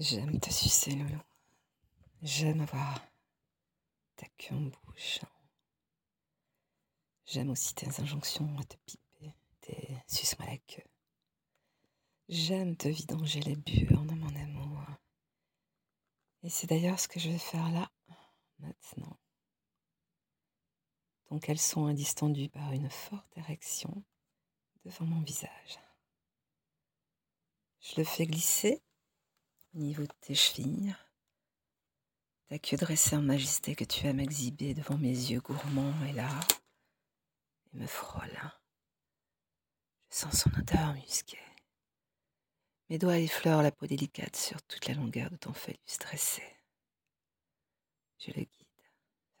J'aime te sucer, Loulou. J'aime avoir ta queue en bouche. J'aime aussi tes injonctions à te piper, tes suce-moi la queue. J'aime te vidanger les burnes, mon amour. Et c'est d'ailleurs ce que je vais faire là, maintenant. Ton caleçon est distendu par une forte érection devant mon visage. Je le fais glisser au niveau de tes chevilles, ta queue dressée en majesté que tu aimes exhiber devant mes yeux gourmands et là, et me frôle. Je sens son odeur musquée. Mes doigts effleurent la peau délicate sur toute la longueur de ton phallus dressé. Je le guide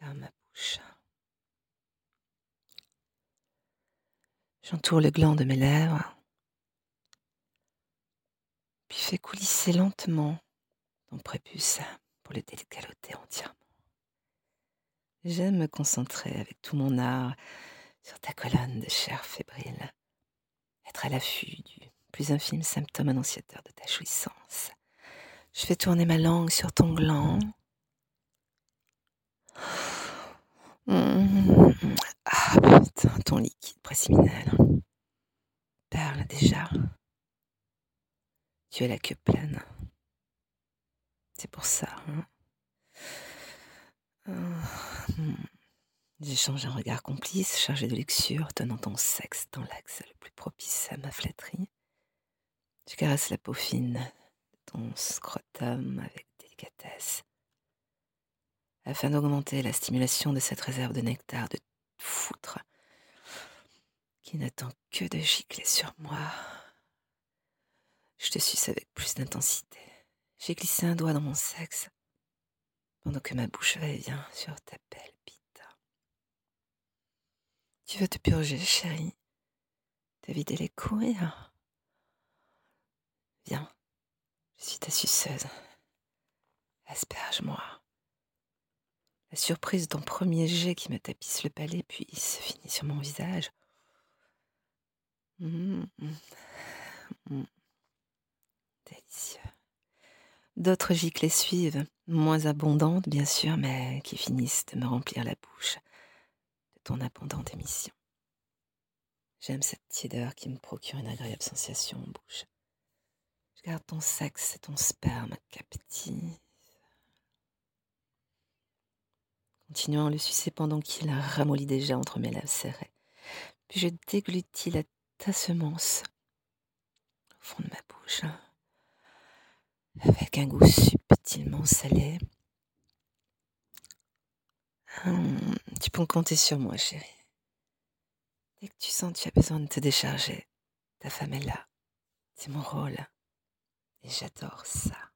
vers ma bouche. J'entoure le gland de mes lèvres, puis fais coulisser lentement ton prépuce pour le décaloter entièrement. J'aime me concentrer avec tout mon art sur ta colonne de chair fébrile, être à l'affût du plus infime symptôme annonciateur de ta jouissance. Je fais tourner ma langue sur ton gland. Ah putain, ton liquide préciminal. Parle déjà. Tu as la queue pleine. C'est pour ça. Hein euh, J'échange un regard complice, chargé de luxure, tenant ton sexe dans l'axe le plus propice à ma flatterie. Je caresse la peau fine de ton scrotum avec délicatesse, afin d'augmenter la stimulation de cette réserve de nectar de foutre qui n'attend que de gicler sur moi. Je te suce avec plus d'intensité. J'ai glissé un doigt dans mon sexe pendant que ma bouche va et vient sur ta belle bite. Tu veux te purger, chérie T'as vidé les couilles Viens, je suis ta suceuse. Asperge-moi. La surprise ton premier jet qui me tapisse le palais puis se finit sur mon visage. Mmh, mmh, mmh. Délicieux. D'autres giclées suivent, moins abondantes bien sûr, mais qui finissent de me remplir la bouche ton abondante émission. J'aime cette tiédeur qui me procure une agréable sensation en bouche. Je garde ton sexe et ton sperme captifs. Continuant le sucer pendant qu'il ramollit déjà entre mes lèvres serrées. Puis je déglutis ta semence au fond de ma bouche, avec un goût subtilement salé Hum, tu peux compter sur moi, chérie. Dès que tu sens que tu as besoin de te décharger, ta femme est là. C'est mon rôle. Et j'adore ça.